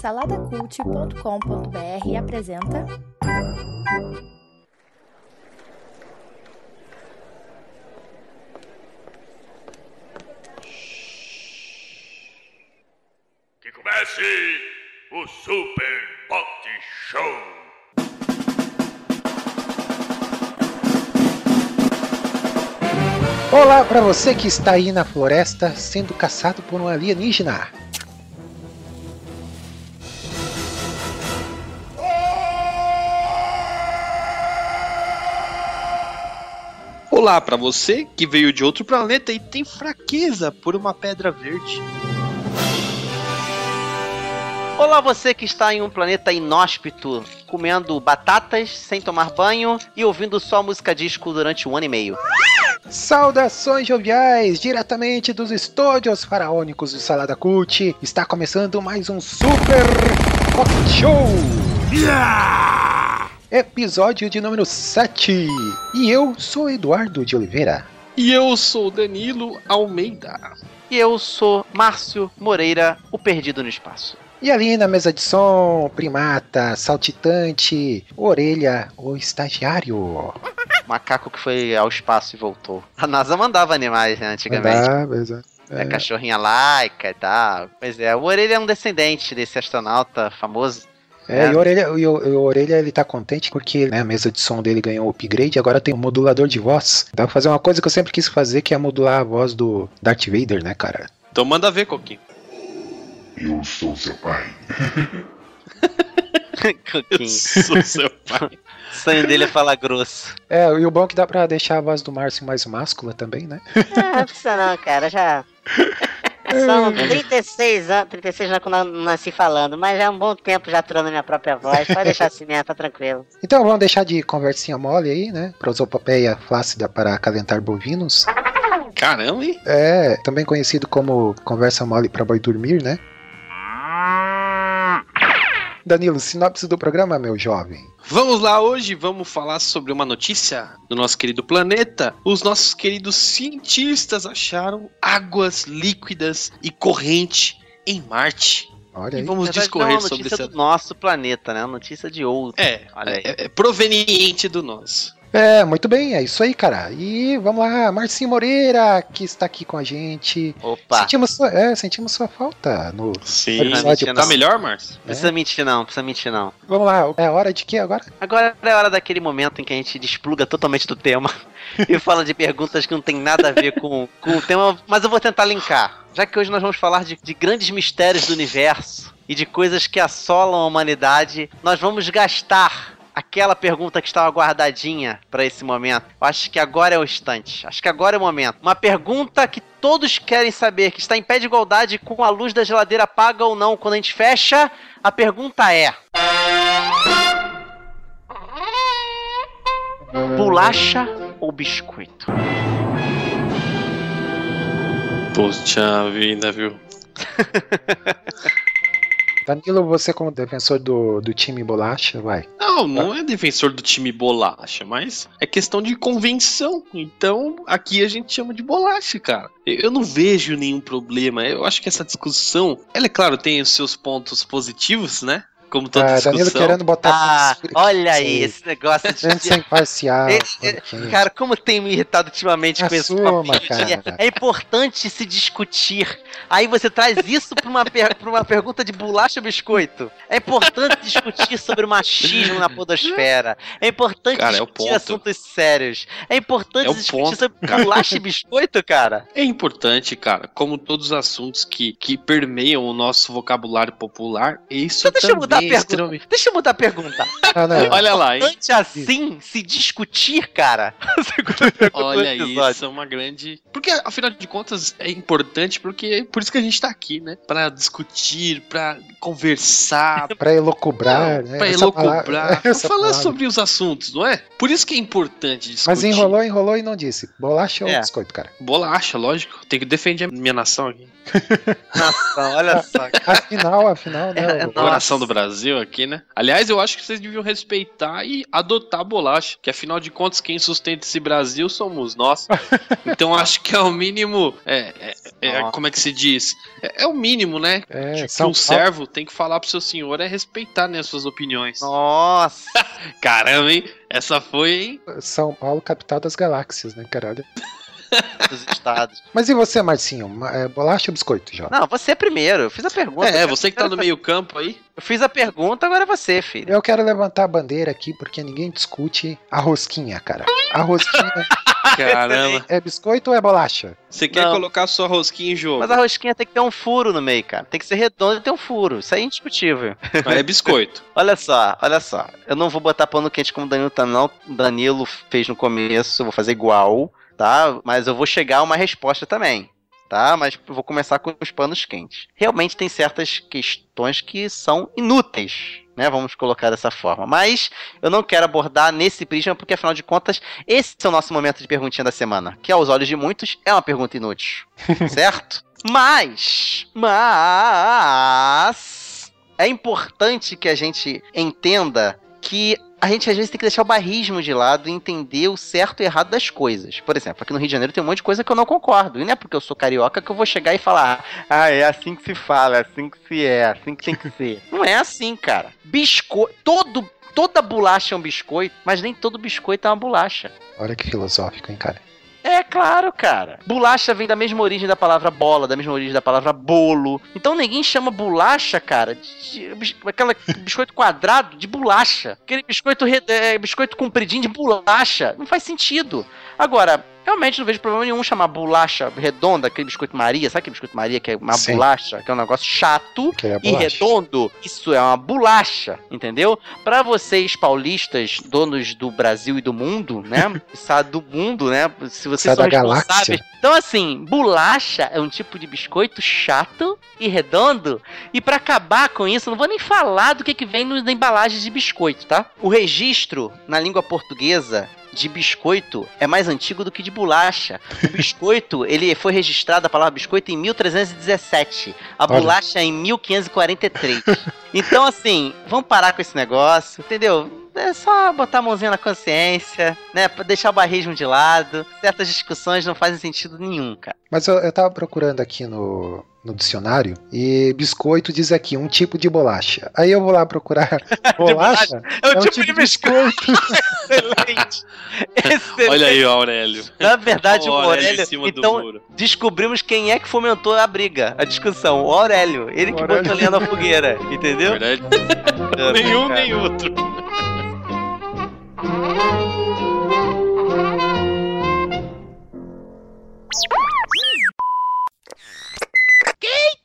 Saladacult.com.br apresenta. Que comece o Super Pot Show! Olá para você que está aí na floresta sendo caçado por um alienígena. Olá para você que veio de outro planeta e tem fraqueza por uma pedra verde. Olá, você que está em um planeta inóspito, comendo batatas, sem tomar banho e ouvindo só música disco durante um ano e meio. Saudações joviais, diretamente dos estúdios faraônicos do Salada Cult. Está começando mais um Super Rock Show. Episódio de número 7. E eu sou Eduardo de Oliveira. E eu sou Danilo Almeida. E eu sou Márcio Moreira, o perdido no espaço. E ali na mesa de som, primata, saltitante, orelha, o estagiário. Macaco que foi ao espaço e voltou. A NASA mandava animais, né, antigamente. Ah, beleza. É, cachorrinha laica e tal. Pois é, o Orelha é um descendente desse astronauta famoso. É, É. e o Orelha, e o, e o Orelha ele tá contente porque né, a mesa de som dele ganhou upgrade agora tem um modulador de voz. Dá pra fazer uma coisa que eu sempre quis fazer, que é modular a voz do Darth Vader, né, cara? Então manda ver, Coquinho. Eu sou seu pai. Coquinho. Sou seu pai. O sonho dele é falar grosso. É, e o bom é que dá pra deixar a voz do Márcio mais máscula também, né? Ah, não precisa não, cara, já. São 36 anos, 36 anos que eu não nasci falando, mas já é um bom tempo já aturando minha própria voz. Pode deixar assim mesmo, tá tranquilo. Então vamos deixar de conversinha mole aí, né? Prosopopeia flácida para acalentar bovinos. Caramba, hein? É, também conhecido como conversa mole para boi dormir, né? Danilo, sinopse do programa, meu jovem. Vamos lá, hoje vamos falar sobre uma notícia do nosso querido planeta. Os nossos queridos cientistas acharam águas líquidas e corrente em Marte. Olha E aí. vamos Na verdade, não é discorrer uma sobre notícia essa. do nosso planeta, né? Uma notícia de outro. É, Olha aí. é, é proveniente do nosso. É, muito bem, é isso aí, cara. E vamos lá, Marcinho Moreira, que está aqui com a gente. Opa. Sentimos sua, é, sentimos sua falta no Sim. episódio. Tá melhor, Márcio? Precisa mentir não, precisa mentir não. Vamos lá, é hora de quê agora? Agora é hora daquele momento em que a gente despluga totalmente do tema e fala de perguntas que não tem nada a ver com, com o tema, mas eu vou tentar linkar. Já que hoje nós vamos falar de, de grandes mistérios do universo e de coisas que assolam a humanidade, nós vamos gastar aquela pergunta que estava guardadinha para esse momento. Eu acho que agora é o instante. Acho que agora é o momento. Uma pergunta que todos querem saber, que está em pé de igualdade com a luz da geladeira paga ou não. Quando a gente fecha, a pergunta é: Bolacha ou biscoito? Poxa vida, viu? Danilo, você como defensor do, do time Bolacha, vai. Não, não é defensor do time bolacha, mas é questão de convenção. Então, aqui a gente chama de bolacha, cara. Eu não vejo nenhum problema. Eu acho que essa discussão, ela é claro, tem os seus pontos positivos, né? Como toda Ah, discussão. Danilo querendo botar. Ah, olha aí, esse negócio Gente de. Ele- ele- porque- Cara, como tem me irritado ultimamente com esse Assuma, papinho de- cara. É importante se discutir. Aí você traz isso pra uma, per- pra uma pergunta de bolacha ou biscoito. É importante discutir sobre o machismo na podosfera. É importante Cara, é discutir ponto. assuntos sérios. É importante É discutir ponto, sobre cara. bolacha e biscoito, cara. É importante, cara, como todos os assuntos que, que permeiam o nosso vocabulário popular, isso Então deixa eu mudar também é pergunta. Deixa eu mudar a pergunta. Ah, não. Olha lá, hein? Antes assim, se discutir, cara. Olha isso, é uma grande. Porque, afinal de contas, é importante, porque é por isso que a gente tá aqui, né? Pra discutir, pra conversar, Pra elocubrar, né? pra Essa elocubrar, palavra- pra falar palavra. sobre os assuntos, não é? Por isso que é importante discutir. Mas enrolou, enrolou e não disse. Bolacha ou É. biscoito, cara? Bolacha, lógico. Tem que defender a minha nação aqui. Nossa, olha só. Afinal, afinal, né? É, o- Coração do Brasil aqui, né? Aliás, eu acho que vocês deviam respeitar e adotar a bolacha. Que afinal de contas, quem sustenta esse Brasil somos nós. Então acho que é o mínimo. É, é- é- como é que se diz? É, é o mínimo, né? É, que um servo tem que falar pro seu senhor é respeitar né, as suas opiniões. Nossa. Caramba, hein? Essa foi, hein? São Paulo, capital das galáxias, né, caralho? Dos estados. Mas e você, Marcinho? Ma- é, bolacha ou biscoito, já? Não, você primeiro. Eu fiz a pergunta. É, você que tá no meio campo aí. Eu fiz a pergunta, agora é você, filho. Eu quero levantar a bandeira aqui porque ninguém discute a rosquinha, cara. A rosquinha Caramba. é biscoito ou é bolacha? Você quer Não. colocar sua rosquinha em jogo? Mas a rosquinha tem que ter um furo no meio, cara. Tem que ser redondo e ter um furo. Isso aí é indiscutível. Mas é biscoito. Olha só, olha só. Eu não vou botar pano quente como o Danilo tá, não. Danilo fez no começo, eu vou fazer igual, tá? Mas eu vou chegar a uma resposta também, tá? Mas vou começar com os panos quentes. Realmente tem certas questões que são inúteis, né? Vamos colocar dessa forma. Mas eu não quero abordar nesse prisma, porque afinal de contas, esse é o nosso momento de perguntinha da semana. Que aos olhos de muitos é uma pergunta inútil, certo? Mas, mas é importante que a gente entenda que a gente às vezes tem que deixar o barrismo de lado e entender o certo e errado das coisas. Por exemplo, aqui no Rio de Janeiro tem um monte de coisa que eu não concordo. E não é porque eu sou carioca que eu vou chegar e falar: ah, é assim que se fala, é assim que se é, é assim que tem que ser. não é assim, cara. Biscoito. Todo. Toda bolacha é um biscoito, mas nem todo biscoito é uma bolacha. Olha que filosófico, hein, cara? É claro, cara. Bolacha vem da mesma origem da palavra bola, da mesma origem da palavra bolo. Então ninguém chama bolacha, cara, de, de- aquela biscoito quadrado de bolacha. Aquele biscoito, é, biscoito compridinho de bolacha. Não faz sentido. Agora, realmente não vejo problema nenhum chamar bolacha redonda, aquele biscoito Maria. Sabe aquele biscoito Maria que é uma Sim. bolacha, que é um negócio chato? Que é e redondo, isso é uma bolacha, entendeu? Pra vocês paulistas, donos do Brasil e do mundo, né? Sabe do mundo, né? Se vocês Sabe são da galáxia. responsáveis. Então assim, bolacha é um tipo de biscoito chato e redondo. E pra acabar com isso, não vou nem falar do que que vem no- na embalagem de biscoito, tá? O registro na língua portuguesa de biscoito é mais antigo do que de bolacha. O biscoito, ele foi registrado a palavra biscoito em 1317. A Olha. bolacha em 1543. Então, assim, vamos parar com esse negócio, entendeu? É só botar a mãozinha na consciência, né? Deixar o barrismo de lado. Certas discussões não fazem sentido nenhum, cara. Mas eu, eu tava procurando aqui no, no dicionário e biscoito diz aqui um tipo de bolacha. Aí eu vou lá procurar bolacha. É um tipo de biscoito. Excelente. Excelente. Olha aí, o Aurélio. Na verdade, o Ó, Aurélio. em cima do Então, muro. descobrimos quem é que fomentou a briga, a discussão. O Aurélio. Ele que O Aurélio. botou lenha na fogueira, entendeu? Verdade. Nenhum nem outro.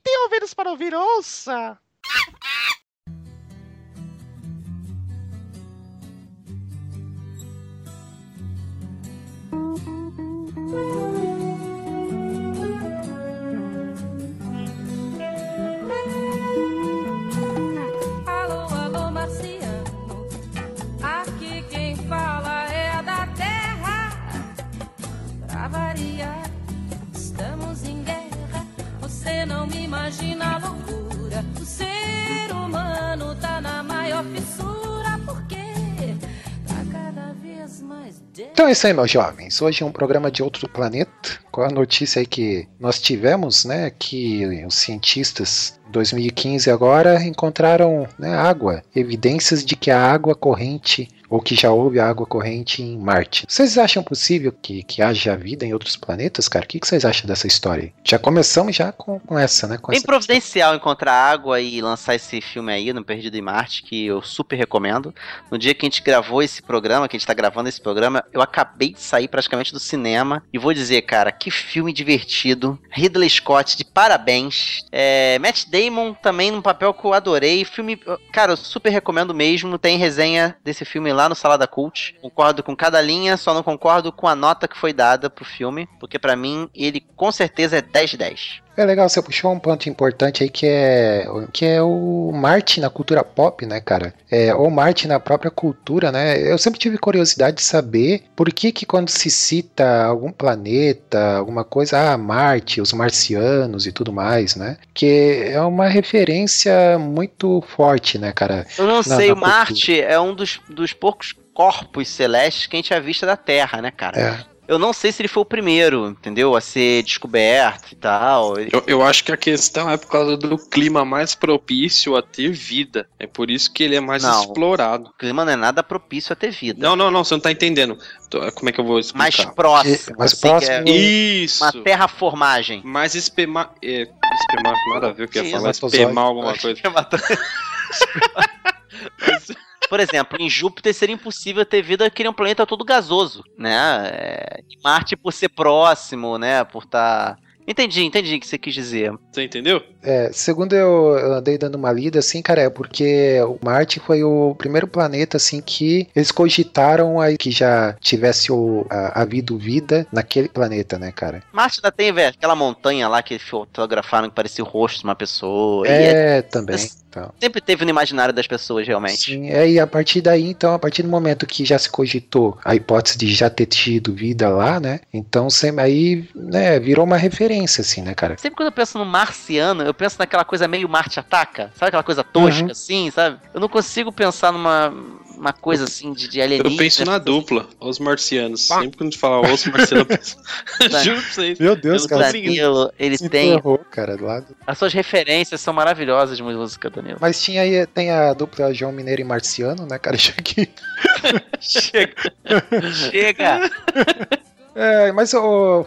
Tem ouvidos para ouvir, ouça! Então é isso aí, meus jovens. Hoje é um programa de outro planeta. Com a notícia aí que nós tivemos, né? Que os cientistas, em 2015 agora, encontraram né, água. Evidências de que a água corrente, ou que já houve água corrente em Marte. Vocês acham possível que, que haja vida em outros planetas, cara? O que, que vocês acham dessa história aí? Já começamos já com, com essa, né? Com Bem essa providencial encontrar água e lançar esse filme aí, no Perdido em Marte, que eu super recomendo. No dia que a gente gravou esse programa, que a gente tá gravando esse programa, eu acabei de sair praticamente do cinema. E vou dizer, cara, que filme divertido. Ridley Scott, de parabéns. É, Matt Damon também num papel que eu adorei. Filme, cara, eu super recomendo mesmo. Tem resenha desse filme lá no Salada Cult. Concordo com cada linha, só não concordo com a nota que foi dada pro filme, porque pra mim ele com certeza é 10 de 10. É legal, você puxou um ponto importante aí que é, que é o Marte na cultura pop, né, cara? É, ou Marte na própria cultura, né? Eu sempre tive curiosidade de saber por que que quando se cita algum planeta, alguma coisa, ah, Marte, os marcianos e tudo mais, né? Que é uma referência muito forte, né, cara? Eu não Na- sei, na o Marte é um dos, dos poucos corpos celestes que a gente avista da Terra, né, cara? É. Eu não sei se ele foi o primeiro, entendeu? A ser descoberto e tal. Eu, eu acho que a questão é por causa do clima mais propício a ter vida. É por isso que ele é mais Não. explorado. O clima não é nada propício a ter vida. Não, não, não, você não tá entendendo. Como é que eu vou explicar? mais próximo. Mais assim, próximo. é Isso! uma terraformagem. Mais espema... É, espema... Nada a ver o que ia falar. Espemar alguma coisa. Por exemplo, em Júpiter seria impossível ter vida que é um planeta todo gasoso, né? É, em Marte por ser próximo, né? Por estar. Entendi, entendi o que você quis dizer. Você entendeu? É, segundo eu andei dando uma lida, assim, cara, é porque o Marte foi o primeiro planeta, assim, que eles cogitaram aí que já tivesse o, a, havido vida naquele planeta, né, cara? Marte ainda tem, velho, aquela montanha lá que fotografaram que parecia o rosto de uma pessoa. É- É, também. Então. sempre teve no imaginário das pessoas, realmente. Sim, é, e a partir daí, então, a partir do momento que já se cogitou a hipótese de já ter tido vida lá, né? Então, sempre, aí, né, virou uma referência, assim, né, cara? Sempre quando eu penso no marciano, eu penso naquela coisa meio Marte ataca. Sabe aquela coisa tosca, Uhum. assim, sabe? Eu não consigo pensar numa uma coisa assim de, de alienígena. Eu penso na dupla, os marcianos. Sempre quando a gente fala os marcianos, eu penso. Juro pra vocês. Meu Deus, O cara. Danilo, ele se tem. ferrou, cara, do lado. As suas referências são maravilhosas de música, Danilo. Mas tinha aí, tem a dupla João Mineiro e Marciano, né, cara? Já que Chega! Chega! É, mas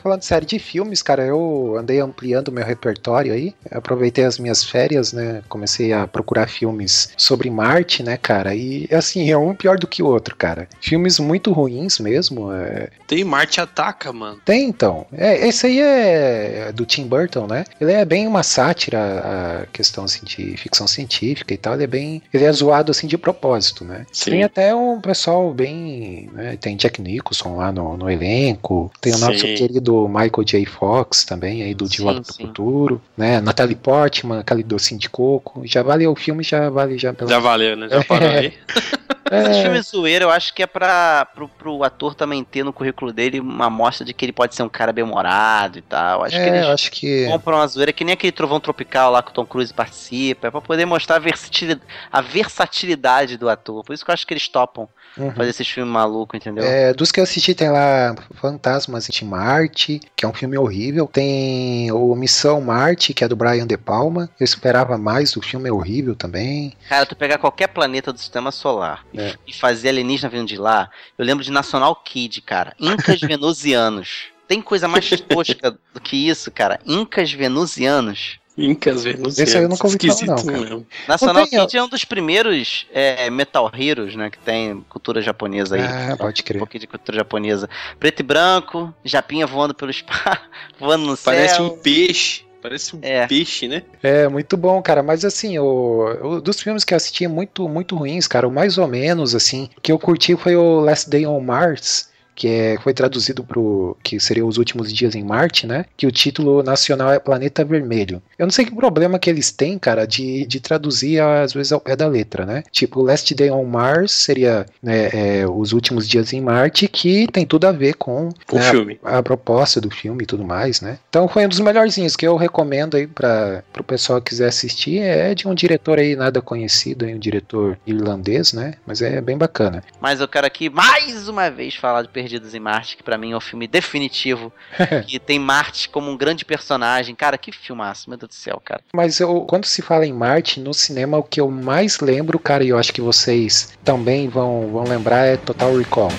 falando sério de filmes, cara, eu andei ampliando meu repertório aí. Aproveitei as minhas férias, né? Comecei a procurar filmes sobre Marte, né, cara? E assim, é um pior do que o outro, cara. Filmes muito ruins mesmo. é. Tem Marte Ataca, mano. Tem então. É, esse aí é do Tim Burton, né? Ele é bem uma sátira a questão assim, de ficção científica e tal. Ele é bem. Ele é zoado assim de propósito, né? Sim. Tem até um pessoal bem. né, tem Jack Nicholson lá no, no elenco. Tem o nosso Sim. querido Michael J. Fox também, aí do De Volta pro. Futuro. Né? Natalie Portman, aquele docinho de coco. Já vale o filme, já vale já pela. Já valeu, né? Já parou aí. Esses É, filmes zoeira, eu acho que é pra, pro, pro ator também ter no currículo dele uma amostra de que ele pode ser um cara bem-humorado e tal. Acho que é, eles eu acho que. compram uma zoeira que nem aquele Trovão Tropical lá que o Tom Cruise participa, é pra poder mostrar a versatilidade, a versatilidade do ator. Por isso que eu acho que eles topam Uhum. fazer esses filmes malucos, entendeu? É, dos que eu assisti tem lá Fantasmas de Marte, que é um filme horrível. Tem o Missão Marte, que é do Brian De Palma. Eu esperava mais, o filme é horrível também. Cara, tu pegar qualquer planeta do sistema solar e- É. e fazer alienígena vindo de lá, eu lembro de National Kid, cara. Incas venusianos. Tem coisa mais tosca do que isso, cara? Incas venusianos. Incas Venusianos. Esse aí eu nunca ouvi falar, não, cara. mesmo. National tem. Kid é um dos primeiros é, Metal Heroes, né? Que tem cultura japonesa aí. Ah, pode Um crer. pouquinho de cultura japonesa. Preto e branco, japinha voando pelo espaço, voando no Parece céu. um peixe. Parece um É. peixe, né? É, muito bom, cara. Mas assim, o, o- dos filmes que eu assisti muito, muito ruins, cara. O mais ou menos, assim, que eu curti foi o Last Day on Mars. Que é, foi traduzido pro. que seria Os Últimos Dias em Marte, né? Que o título nacional é Planeta Vermelho. Eu não sei que problema que eles têm, cara, de, de traduzir às vezes ao pé da letra, né? Tipo, Last Day on Mars seria né, é, Os Últimos Dias em Marte, que tem tudo a ver com O né, filme. a proposta do filme e tudo mais, né? Então foi um dos melhorzinhos que eu recomendo aí para o pessoal que quiser assistir. É de um diretor aí nada conhecido, aí, um diretor irlandês, né? Mas é bem bacana. Mas eu quero aqui mais uma vez falar de Perdidos em Marte, que pra mim é o filme definitivo. que tem Marte como um grande personagem. Cara, que filmaço, meu Deus do céu, cara. Mas eu, quando se fala em Marte, no cinema, o que eu mais lembro, cara, e eu acho que vocês também vão, vão lembrar, é Total Recall.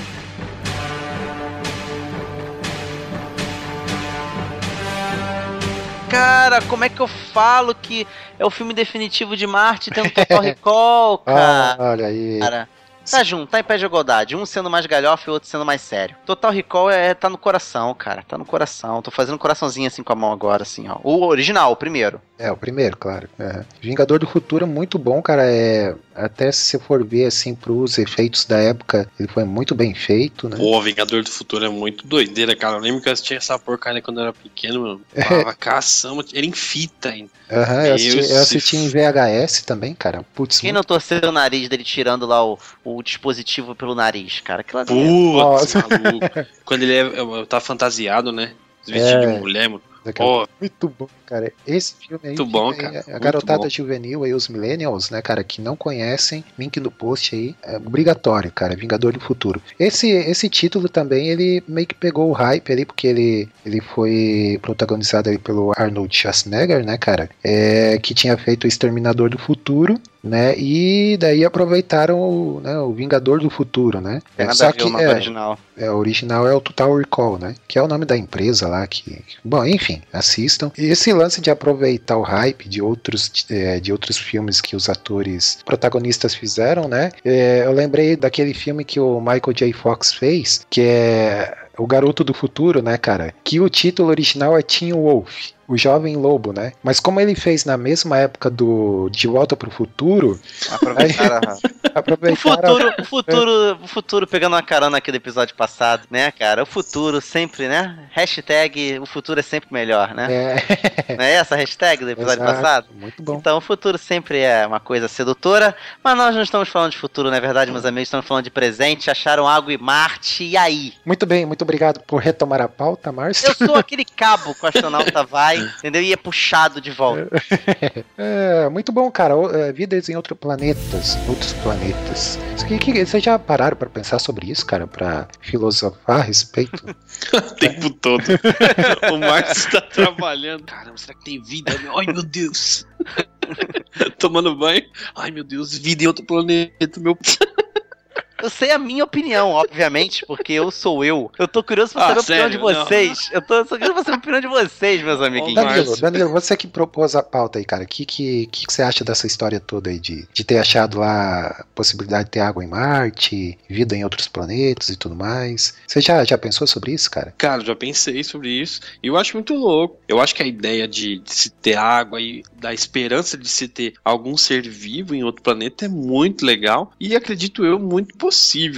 Cara, como é que eu falo que é o filme definitivo de Marte tem um Total Recall, cara? Ah, olha aí. Cara, Tá junto, tá em pé de igualdade. Um sendo mais galhofa e o outro sendo mais sério. Total Recall é, tá no coração, cara. Tá no coração. Tô fazendo um coraçãozinho assim com a mão agora, assim, ó. O original, o primeiro. É, o primeiro, claro. É. Vingador do Futuro é muito bom, cara. É, até se você for ver assim pros efeitos da época, ele foi muito bem feito, né? Pô, Vingador do Futuro é muito doideira, cara. Eu lembro que eu assistia essa porcaria quando eu era pequeno, mano. Falava caçamba, era em fita ainda. Aham, eu Meu, assisti, eu assisti em VHS também, cara. Putz, Quem muito- não torceu o nariz dele tirando lá o, o dispositivo pelo nariz, cara? Aquilo é- Putz, Nossa. maluco. Quando ele é, tá fantasiado, né? Vestido É. de mulher, mano. Pô, Muito bom, cara. Esse filme aí. Muito bom, aí, cara. A Muito garotada bom. juvenil aí, os millennials, né, cara, que não conhecem, link no post aí, é obrigatório, cara. Vingador do Futuro. Esse, esse título também, ele meio que pegou o hype ali, porque ele, ele foi protagonizado aí pelo Arnold Schwarzenegger, né, cara, é, que tinha feito o Exterminador do Futuro. Né, e daí aproveitaram o, né, o Vingador do Futuro, né? Tem nada Só a ver que o nome é, original. é, o original é o Total Recall, né? Que é o nome da empresa lá que. Bom, enfim, assistam. E esse lance de aproveitar o hype de outros, é, de outros filmes que os atores protagonistas fizeram, né? É, eu lembrei daquele filme que o Michael J. Fox fez, que é O Garoto do Futuro, né, cara? Que o título original é Teen Wolf. O Jovem Lobo, né? Mas como ele fez na mesma época do De Volta pro Futuro, Aproveitaram a- O aproveitaram. futuro, o futuro, o futuro pegando uma carona aqui do episódio passado, né, cara? O futuro sempre, né? Hashtag o futuro é sempre melhor, né? É, Não é essa a hashtag do episódio exato, passado? Muito bom. Então o futuro sempre é uma coisa sedutora, mas nós não estamos falando de futuro, na é verdade, meus amigos, estamos falando de presente, acharam água e Marte, e aí? Muito bem, muito obrigado por retomar a pauta, Márcio. Eu sou aquele cabo que o astronauta vai, entendeu? E é puxado de volta. É, muito bom, cara. O- é, vidas em outros planetas, outros planetas. Que- que- Vocês já pararam pra pensar sobre isso, cara? Pra filosofar a respeito? o tempo todo. o Márcio tá trabalhando. Caramba, será que tem vida? Ai, meu Deus. Tomando banho. Ai, meu Deus, vida em outro planeta, meu. Eu sei a minha opinião, obviamente, porque eu sou eu. Eu tô curioso pra Ah, saber a opinião de sério? Não. vocês. Eu tô só curioso pra saber a opinião de vocês, meus amiguinhos. Danilo. Danilo, você que propôs a pauta aí, cara. O que, que, que que você acha dessa história toda aí de, de ter achado lá a possibilidade de ter água em Marte, vida em outros planetas e tudo mais? Você já, já pensou sobre isso, cara? Cara, já pensei sobre isso e eu acho muito louco. Eu acho que a ideia de, de se ter água e da esperança de se ter algum ser vivo em outro planeta é muito legal e acredito eu muito possível,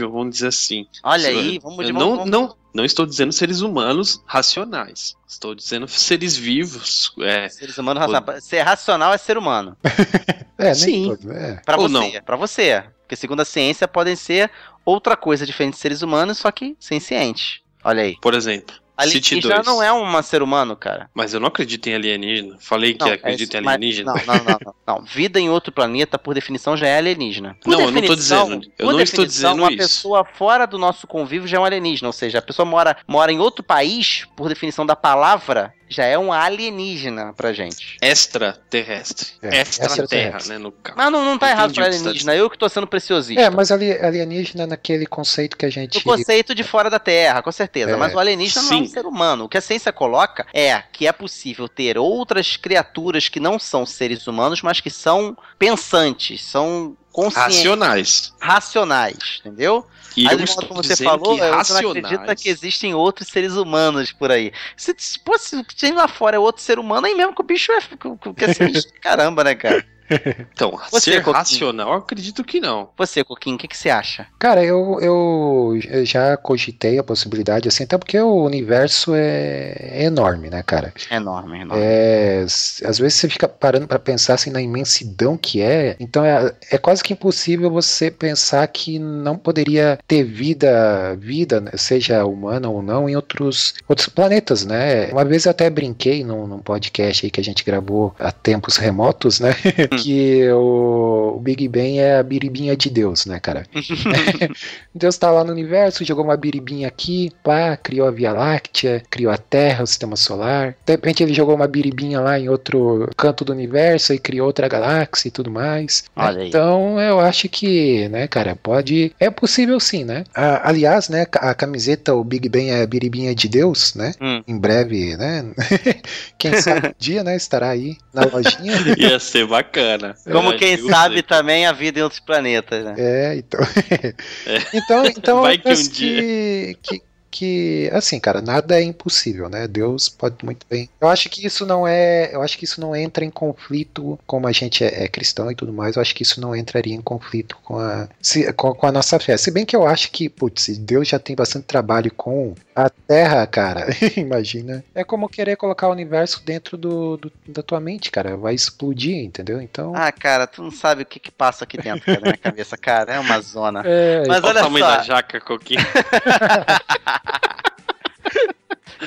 vamos dizer assim. Olha aí, vamos de não, vamos- não, não estou dizendo seres humanos racionais. Estou dizendo seres vivos. É, Seres humanos racionais. Ser racional é ser humano. É, Sim. todo, é. Pra Ou você. não. Pra você. Porque segundo a ciência podem ser outra coisa diferente de seres humanos, só que sem ciente. Olha aí. por exemplo, City Alienígena 2. não é um ser humano, cara. Mas eu não acredito em alienígena. Falei que Não, acredito é- em mas- alienígena. Não, não, não, não, não. Vida em outro planeta, por definição, já é alienígena. Por Não, eu não tô dizendo- eu não estou dizendo uma isso. pessoa fora do nosso convívio já é um alienígena. Ou seja, a pessoa mora, mora em outro país, por definição da palavra, já é um alienígena pra gente. Extraterrestre. É, Extraterra, extraterrestre. né? No caso. Mas não, não tá errado pra tá alienígena, eu que tô sendo preciosista. É, mas ali, alienígena naquele conceito que a gente. O conceito de fora da Terra, com certeza. É, mas o alienígena não é um sim. ser humano. O que a ciência coloca é que é possível ter outras criaturas que não são seres humanos, mas que são pensantes, são conscientes, Racionais. racionais, entendeu? E Aí, modo como você falou, que você não acredita que existem outros seres humanos por aí. Se, pô, se o que tem lá fora é outro ser humano, aí mesmo que o bicho é. Que, que é. Caramba, né, cara? Então, Você, ser Coquinho. racional, eu acredito que não. Você, Coquinho, o que, que você acha? Cara, eu, eu já cogitei a possibilidade, assim, até porque o universo é, é enorme, né, cara? É enorme, enorme. É, às vezes você fica parando pra pensar assim na imensidão que é, então é, é quase que impossível você pensar que não poderia ter vida, vida, né, seja humana ou não, em outros, outros planetas, né? Uma vez eu até brinquei num, num podcast aí que a gente gravou há tempos remotos, né? que o, o Big Bang é a biribinha de Deus, né, cara? Deus tá lá no universo, jogou uma biribinha aqui, pá, criou a Via Láctea, criou a Terra, o Sistema Solar. De repente ele jogou uma biribinha lá em outro canto do universo e criou outra galáxia e tudo mais. Olha aí. Então eu acho que, né, cara, pode. É possível sim, né? Ah, aliás, né, a camiseta O Big Bang é a biribinha de Deus, né? Hum. Em breve, né? Quem sabe um dia, né, estará aí na lojinha. Ia ser bacana. Cara. Como É, quem sabe sei. também a vida em outros planetas, né? É, então. então, então Vai eu que um que, que, que, assim, cara, nada é impossível, né? Deus pode muito bem. Eu acho que isso não é. Eu acho que isso não entra em conflito, como a gente é, é cristão e tudo mais, eu acho que isso não entraria em conflito com a, se- com, com a nossa fé. Se bem que eu acho que, putz, Deus já tem bastante trabalho com a Terra, cara. Imagina. É como querer colocar o universo dentro do, do- da tua mente, cara. Vai explodir, entendeu? Então. Ah, cara, tu não sabe o que que passa aqui dentro cara, da minha cabeça, cara. É uma zona. é, Mas Olha o tamanho só, da jaca, Coquinho.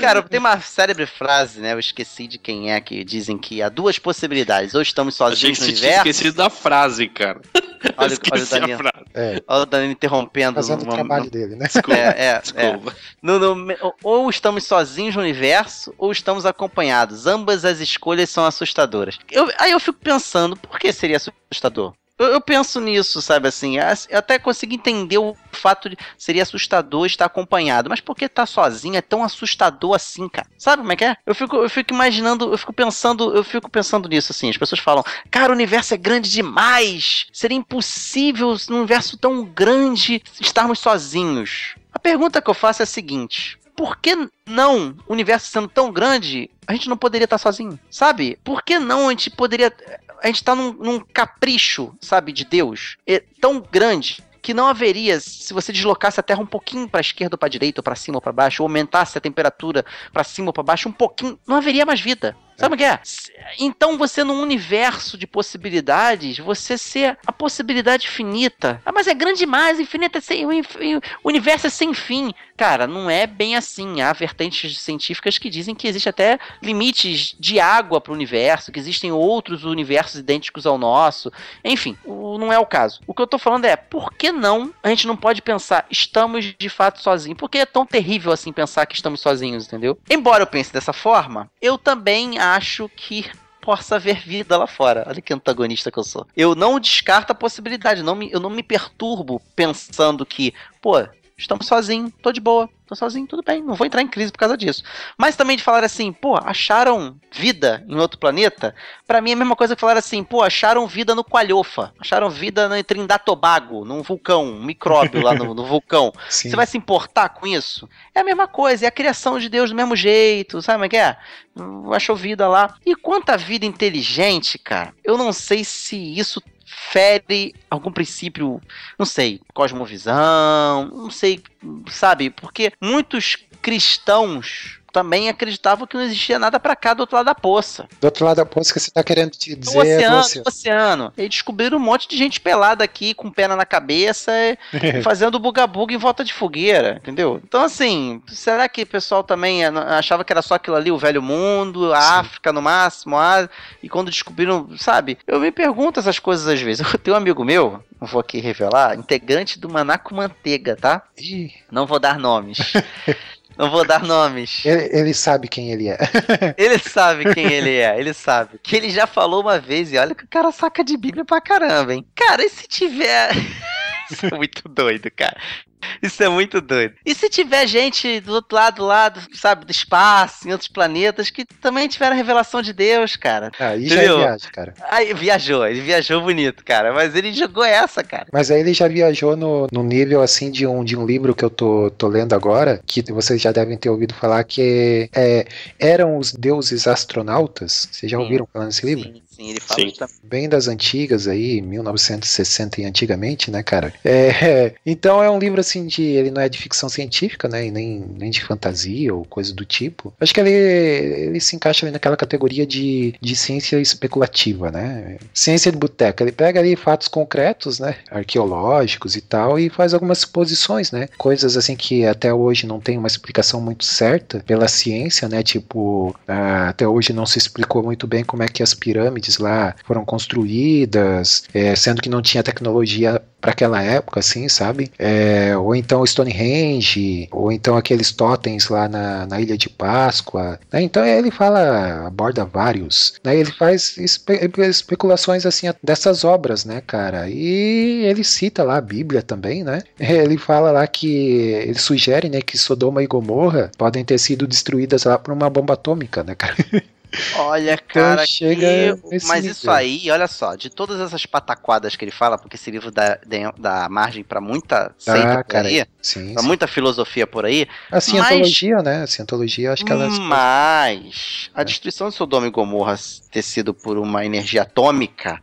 cara, tem uma célebre frase, né? Eu esqueci de quem é, que dizem que há duas possibilidades. Ou estamos sozinhos no universo. esquecido da frase, cara. Olha, olha o Esqueci a Danilo. frase. É, Olha o Danilo interrompendo. fazendo o uma- trabalho dele, né? Desculpa. É, é, é. Desculpa. No- no- ou estamos sozinhos no universo, ou estamos acompanhados. Ambas as escolhas são assustadoras. Eu- aí eu fico pensando, por que seria assustador? Eu, eu penso nisso, sabe assim? as- Eu até consigo entender o fato de seria assustador estar acompanhado, mas por que estar sozinho é tão assustador assim, cara? Sabe como é que é? Eu fico, eu fico imaginando, eu fico pensando, eu fico pensando nisso assim. As pessoas falam, cara, o universo é grande demais. Seria impossível num universo tão grande estarmos sozinhos. A pergunta que eu faço é a seguinte: por que não, o universo sendo tão grande, a gente não poderia estar sozinho? Sabe? Por que não a gente poderia. A gente tá num, num capricho, sabe, de Deus, é tão grande. Que não haveria, se você deslocasse a Terra um pouquinho para esquerda ou para direita, ou para cima ou para baixo, ou aumentasse a temperatura para cima ou para baixo um pouquinho, não haveria mais vida. Sabe o que é? Então você num universo de possibilidades, você ser a possibilidade finita. Ah, mas é grande demais, infinita é sem, o universo é sem fim. Cara, não é bem assim. Há vertentes científicas que dizem que existe até limites de água para o universo, que existem outros universos idênticos ao nosso. Enfim, não é o caso. O que eu tô falando é, por que não a gente não pode pensar, estamos de fato sozinhos? Por que é tão terrível assim pensar que estamos sozinhos, entendeu? Embora eu pense dessa forma, eu também acho que possa haver vida lá fora. Olha que antagonista que eu sou. Eu não descarto a possibilidade, não me- eu não me perturbo pensando que, pô, estamos sozinhos, tô de boa, tô sozinho, tudo bem, não vou entrar em crise por causa disso. Mas também de falar assim, pô, acharam vida em outro planeta, Pra mim é a mesma coisa que falar assim, pô, acharam vida no Coalhofa, acharam vida no Trindade Tobago, num vulcão, um micróbio lá no, no vulcão. Sim. Você vai se importar com isso? É a mesma coisa, é a criação de Deus do mesmo jeito, sabe como é que é? Hum, Achou vida lá. E quanto à vida inteligente, cara, eu não sei se isso fere algum princípio, não sei, cosmovisão, não sei, sabe? Porque muitos cristãos também acreditavam que não existia nada pra cá do outro lado da poça. Do outro lado da poça que você tá querendo te Do dizer é do oceano, oceano. do oceano. E descobriram um monte de gente pelada aqui, com pena na cabeça, fazendo buga-buga em volta de fogueira, entendeu? Então, assim, será que o pessoal também achava que era só aquilo ali, o velho mundo, a Sim. África no máximo, a... e quando descobriram, sabe? Eu me pergunto essas coisas às vezes. Eu tenho um amigo meu, não vou aqui revelar, integrante do Manaco Manteiga, tá? Ih, Não vou dar nomes. Não vou dar nomes. ele, ele sabe quem ele é. Ele sabe quem ele é, ele sabe. Que ele já falou uma vez, e olha que o cara saca de Bíblia pra caramba, hein? Cara, e se tiver. Isso é muito doido, cara. Isso é muito doido. E se tiver gente do outro lado, lá, do, sabe, do espaço, em outros planetas, que também tiveram a revelação de Deus, cara. Aí já é viagem, cara. Aí viajou, ele viajou bonito, cara. Mas ele jogou essa, cara. Mas aí ele já viajou no, no nível assim de um, de um livro que eu tô, tô lendo agora, que vocês já devem ter ouvido falar, que é, eram os deuses astronautas. Vocês já ouviram falar nesse livro? Sim, sim, ele fala Sim. isso também. Bem das antigas aí, 1960 e antigamente, né, cara? É, então é um livro assim de. Ele não é de ficção científica, né? E nem, nem de fantasia ou coisa do tipo. Acho que ele, ele se encaixa ali naquela categoria de, de ciência especulativa, né? Ciência de boteca. Ele pega ali fatos concretos, né? Arqueológicos e tal, e faz algumas suposições, né? Coisas assim que até hoje não tem uma explicação muito certa pela ciência, né? Tipo, ah, até hoje não se explicou muito bem como é que as pirâmides lá foram construídas, é, sendo que não tinha tecnologia para aquela época, assim, sabe? É, ou então Stonehenge, ou então aqueles totens lá na, na Ilha de Páscoa. né? Então ele fala, aborda vários. Né? Ele faz espe- especulações assim dessas obras, né, cara? E ele cita lá a Bíblia também, né? Ele fala lá que ele sugere, né, que Sodoma e Gomorra podem ter sido destruídas lá por uma bomba atômica, né, cara? Olha, cara, Então chega que- mas isso aí, olha só, de todas essas pataquadas que ele fala, porque esse livro dá, dá- dá margem pra muita seita Ah, cara, aí, sim. pra sim. muita filosofia por aí, A cientologia, né? A cientologia, acho que ela. mas É. a destruição de Sodoma e Gomorra ter sido por uma energia atômica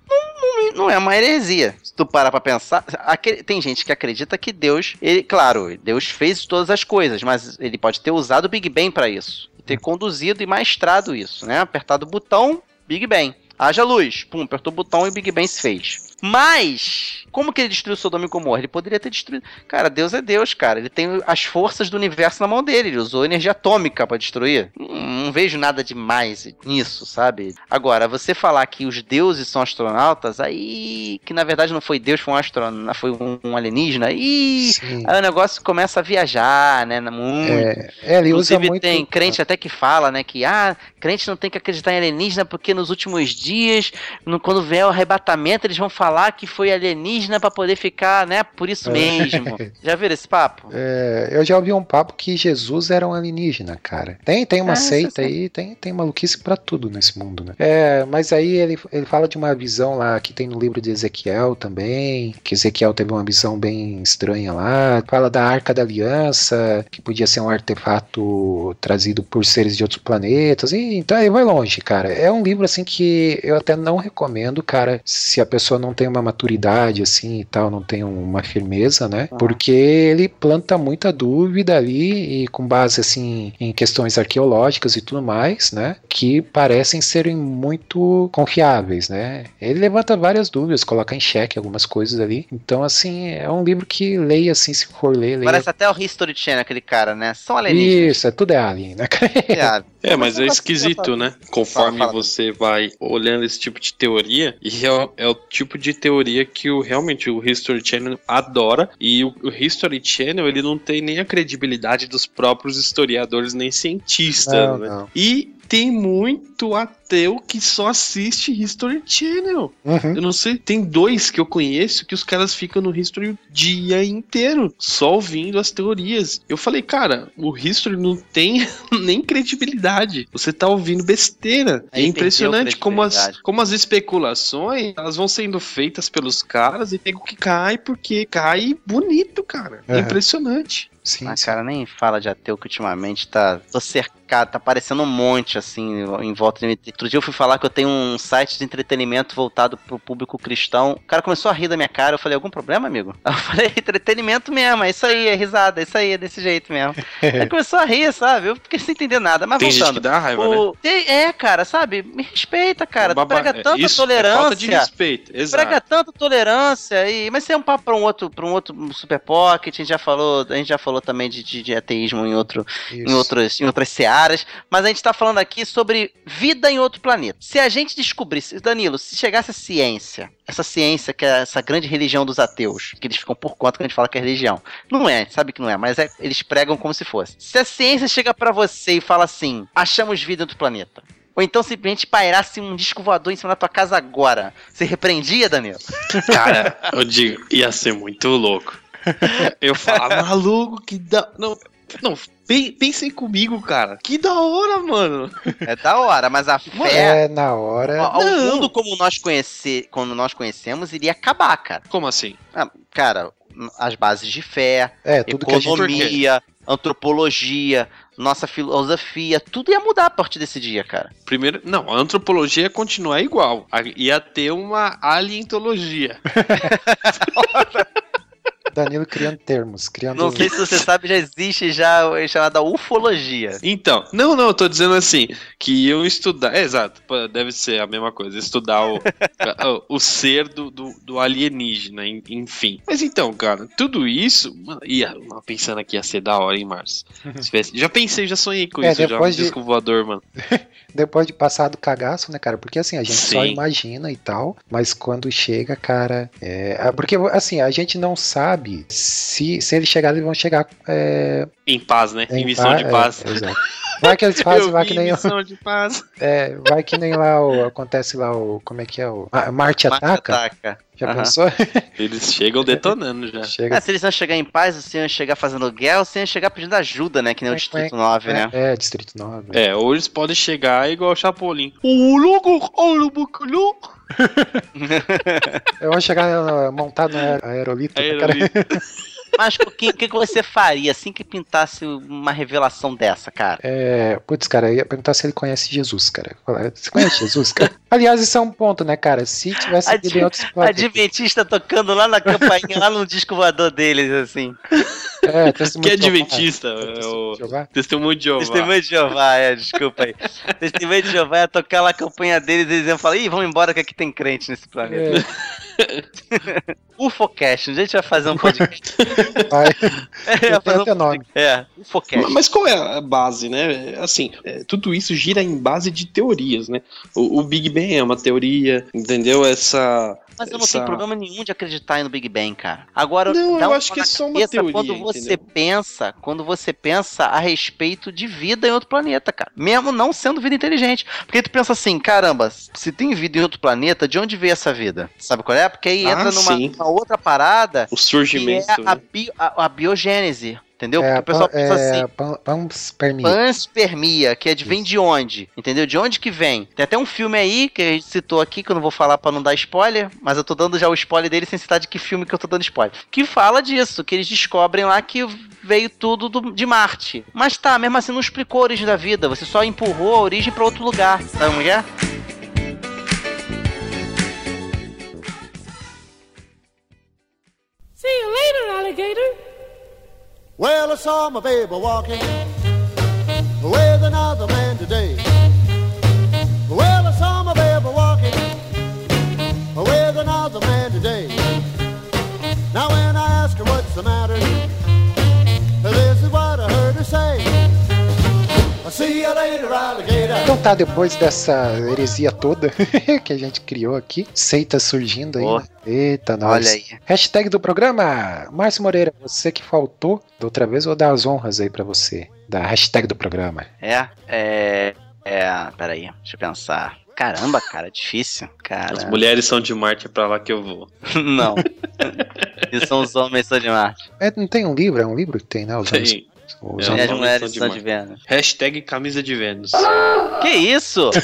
não, é uma heresia. Se tu parar pra pensar, aquele- tem gente que acredita que Deus, ele, claro, Deus fez todas as coisas, mas ele pode ter usado o Big Bang pra isso, e ter conduzido e maestrado isso, né? Apertado o botão, Big Bang. Haja luz, pum, apertou o botão e o Big Bang se fez. Mas, como que ele destruiu Sodoma e Gomorra? Ele poderia ter destruído. Cara, Deus é Deus, cara. Ele tem as forças do universo na mão dele. Ele usou energia atômica pra destruir. Não, não vejo nada demais nisso, sabe? Agora, você falar que os deuses são astronautas, aí. Que na verdade não foi Deus, foi um astronauta, foi um, alienígena. Sim. Aí o negócio começa a viajar, né? Muito. É, é, ele usa Inclusive muito. tem crente até que fala, né, que ah, crente não tem que acreditar em alienígena porque nos últimos dias, no- quando vier o arrebatamento, eles vão falar que foi alienígena pra poder ficar, né, por isso É. mesmo. Já viram esse papo? É, eu já ouvi um papo que Jesus era um alienígena, cara. Tem, tem uma Ah, seita aí, tem, tem maluquice pra tudo nesse mundo, né? É, mas aí ele, ele fala de uma visão lá que tem no livro de Ezequiel também, que Ezequiel teve uma visão bem estranha lá. Fala da Arca da Aliança, que podia ser um artefato trazido por seres de outros planetas. E, então aí vai longe, cara. É um livro assim que eu até não recomendo, cara, se a pessoa não tem uma maturidade assim e tal, não tem uma firmeza, né? Uhum. Porque ele planta muita dúvida ali e com base assim em questões arqueológicas e tudo mais, né? Que parecem serem muito confiáveis, né? Ele levanta várias dúvidas, coloca em xeque algumas coisas ali. Então assim, é um livro que leia assim, se for ler, leia. Parece até o History Channel, aquele cara, né? São alienígenas. Isso, é tudo é alien, né? Ah, É, mas é esquisito, né? Conforme Fala, fala. você vai olhando esse tipo de teoria, e é, o- é o tipo de teoria que o, realmente o History Channel adora, e o, o History Channel ele não tem nem a credibilidade dos próprios historiadores nem cientistas, Não, né? não. E tem muito ateu que só assiste History Channel. Uhum. Eu não sei, tem dois que eu conheço que os caras ficam no History o dia inteiro, só ouvindo as teorias. Eu falei, cara, o History não tem nem credibilidade. Você tá ouvindo besteira. Aí é impressionante como as, como as especulações elas vão sendo feitas pelos caras e tem o que cai porque cai bonito, cara. É Aham. impressionante. Sim, Ah, sim. cara, nem fala de ateu que ultimamente tá. Tô cercado, tá aparecendo um monte assim em volta de mim. Outro dia eu fui falar que eu tenho um site de entretenimento voltado pro público cristão. O cara começou a rir da minha cara. Eu falei, algum problema, amigo? Eu falei, entretenimento mesmo, é isso aí, é risada, é isso aí, é desse jeito mesmo. Ele começou a rir, sabe? Eu fiquei sem entender nada. Mas Tem gente voltando. que dá raiva, né? O- Tem- É, cara, sabe? Me respeita, cara. Tu Baba- prega é, tanta isso, tolerância. É falta de respeito, exato. Prega tanta tolerância e mas isso é um papo para um outro para um outro super pocket, a gente já falou, a gente já falou também de, de, de ateísmo em outro em Isso. outras em outras searas, mas a gente tá falando aqui sobre vida em outro planeta. Se a gente descobrisse, Danilo, se chegasse a ciência, essa ciência que é essa grande religião dos ateus, que eles ficam por conta que a gente fala que é religião. Não é, sabe que não é, mas é- eles pregam como se fosse. Se a ciência chega pra você e fala assim: "Achamos vida em outro planeta", ou então simplesmente pairasse um disco voador em cima da tua casa agora. Você repreendia, Danilo? Cara, eu digo, ia ser muito louco. Eu falava, maluco, que da. Não, não pe- pensem comigo, cara. Que da hora, mano. É da hora, mas a fé. É na hora. ó, O Não. mundo como nós, conhecer, como nós conhecemos iria acabar, cara. Como assim? Ah, cara, as bases de fé, É, tudo que a gente. economia, antropologia, nossa filosofia, tudo ia mudar a partir desse dia, cara. Primeiro, não, a antropologia ia continuar igual. Ia ter uma alientologia. Danilo criando termos, criando. Não sei se você sabe, já existe já o chamada ufologia. Então, não, não, eu tô dizendo assim, que eu estudar. É, exato, deve ser a mesma coisa, estudar o, o, o ser do, do, do alienígena, en- enfim. Mas então, cara, tudo isso. Mano, ia, pensando aqui, ia ser da hora, hein, Márcio? Já pensei, já sonhei com É, isso, já, depois de- disco voador, mano. Depois de passar do cagaço, né, cara? Porque assim, a gente só Sim. imagina e tal, mas quando chega, cara. É... ah, Porque assim, a gente não sabe se, se eles chegarem, eles vão chegar é, Em paz, né? Em, em missão de pa- paz. é, exato. Vai que eles fazem, Eu vai que nem, o- de paz. é, vai que nem lá o, acontece lá o, como é que é o, Ma- Marte Marte ataca, ataca. já Aham. pensou? Eles chegam detonando já. Chega É, se eles iam chegar em paz, se iam chegar fazendo guerra, ou se iam chegar pedindo ajuda, né? Que nem o Distrito 9, né? É, Distrito 9. É, ou eles podem chegar igual o Chapolin. O logo, o bucalhão. Eu vou chegar uh, montado no aer- aerolito. cara. Mas o que, que você faria assim que pintasse uma revelação dessa, cara? É, putz, cara, eu ia perguntar se ele conhece Jesus, cara. Você conhece Jesus, cara? Aliás, isso é um ponto, né, cara? Se tivesse vivido em outros planetas. Adventista tocando lá na campainha, lá no disco voador deles, assim. É, testemunho Que adventista? É o Jeová? testemunho de Jeová. Testemunho de Jeová, é, desculpa aí. Testemunho de Jeová ia tocar lá a campanha deles e eles iam falar, ih, vamos embora que aqui tem crente nesse planeta. É, UFOcast, a gente vai fazer um podcast. vai. É, fazer um nome. É, UFOcast. Mas qual é a base, né? Assim, é, tudo isso gira em base de teorias, né? O, o Big Bang é uma teoria, entendeu? Essa. Mas eu não essa- tenho problema nenhum de acreditar no Big Bang, cara. Agora, Não, eu um acho que é só uma teoria, Quando você entendeu? pensa, quando você pensa a respeito de vida em outro planeta, cara. Mesmo não sendo vida inteligente. Porque tu pensa assim, caramba, se tem vida em outro planeta, de onde veio essa vida? Sabe qual é? Porque aí Ah, entra numa, numa outra parada O que surgimento. é a, né? bi- a- a biogênese. Entendeu? É, Porque o pessoal pan- pensa assim, é, pan- panspermia. Panspermia, que é de vem de onde? Entendeu? De onde que vem? Tem até um filme aí que a gente citou aqui, que eu não vou falar pra não dar spoiler, mas eu tô dando já o spoiler dele sem citar de que filme que eu tô dando spoiler. Que fala disso, que eles descobrem lá que veio tudo do- de Marte. Mas tá, mesmo assim não explicou a origem da vida, você só empurrou a origem pra outro lugar. Sabe como é? é? See you later, alligator. Well, I saw my baby walking Então tá, depois dessa heresia toda que a gente criou aqui, seita surgindo aí. Né? Eita, nós. Olha aí. Hashtag do programa, Márcio Moreira, você que faltou da outra vez, vou dar as honras aí pra você, da hashtag do programa. É, é. É. Peraí, deixa eu pensar. Caramba, cara, difícil. Cara. As mulheres são de Marte, é pra lá que eu vou. Não. E são os homens são de Marte. É, não tem um livro? É um livro que tem, né? Os homens- Tem. os É, E homens- as mulheres são de são de Marte. Vênus. Hashtag camisa de Vênus. Que isso?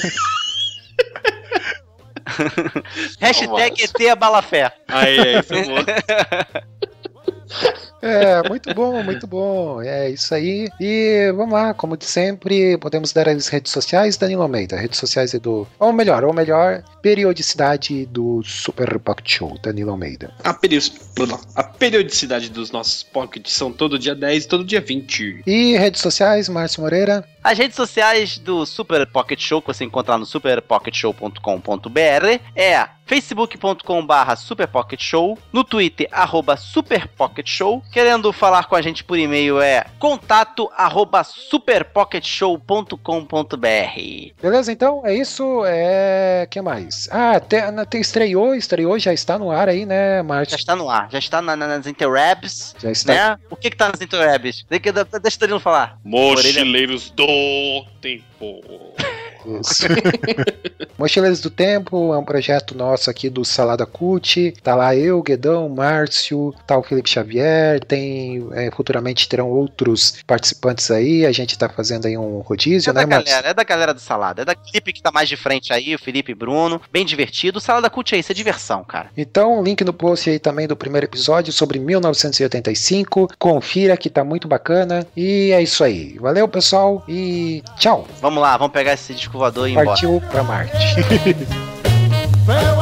Hashtag ET a balafé. Aí, aí, isso é bom. É, muito bom, muito bom. É isso aí. E vamos lá, como de sempre, podemos dar as redes sociais, Danilo Almeida. Redes sociais é do. Ou melhor, ou melhor, periodicidade do Super Pocket Show, Danilo Almeida. A, peri- a periodicidade dos nossos pockets são todo dia 10 e todo dia 20. E redes sociais, Márcio Moreira. As redes sociais do Super Pocket Show, que você encontrar no superpocketshow.com.br, é facebook.com barra superpocketshow, no twitter, arroba superpocketshow. Querendo falar com a gente por e-mail é contato arroba superpocketshow.com.br. Beleza, então é isso. É. que mais? Ah, tem, tem- estreou, estreou, já está no ar aí, né, Já Márcio? está no ar, já está na- na- nas interwebs, Já está. né? O que que tá nas interwebs? Deixa, deixa o Danilo falar. Mochileiros do Tempo. Isso. Mochileiros do Tempo é um projeto nosso aqui do Salada Cult. Tá lá eu, Guedão, Márcio, tá o Felipe Xavier. Tem é, futuramente terão outros participantes aí. A gente tá fazendo aí um rodízio, É da né, Márcio? galera, é da galera do Salada. É da Felipe que tá mais de frente aí, o Felipe e Bruno. Bem divertido. Salada Cult é isso, é diversão, cara. Então, link no post aí também do primeiro episódio sobre 1985. Confira que tá muito bacana. E é isso aí. Valeu, pessoal, e tchau. Vamos lá, vamos pegar esse disco voador e ir embora. Partiu pra Marte.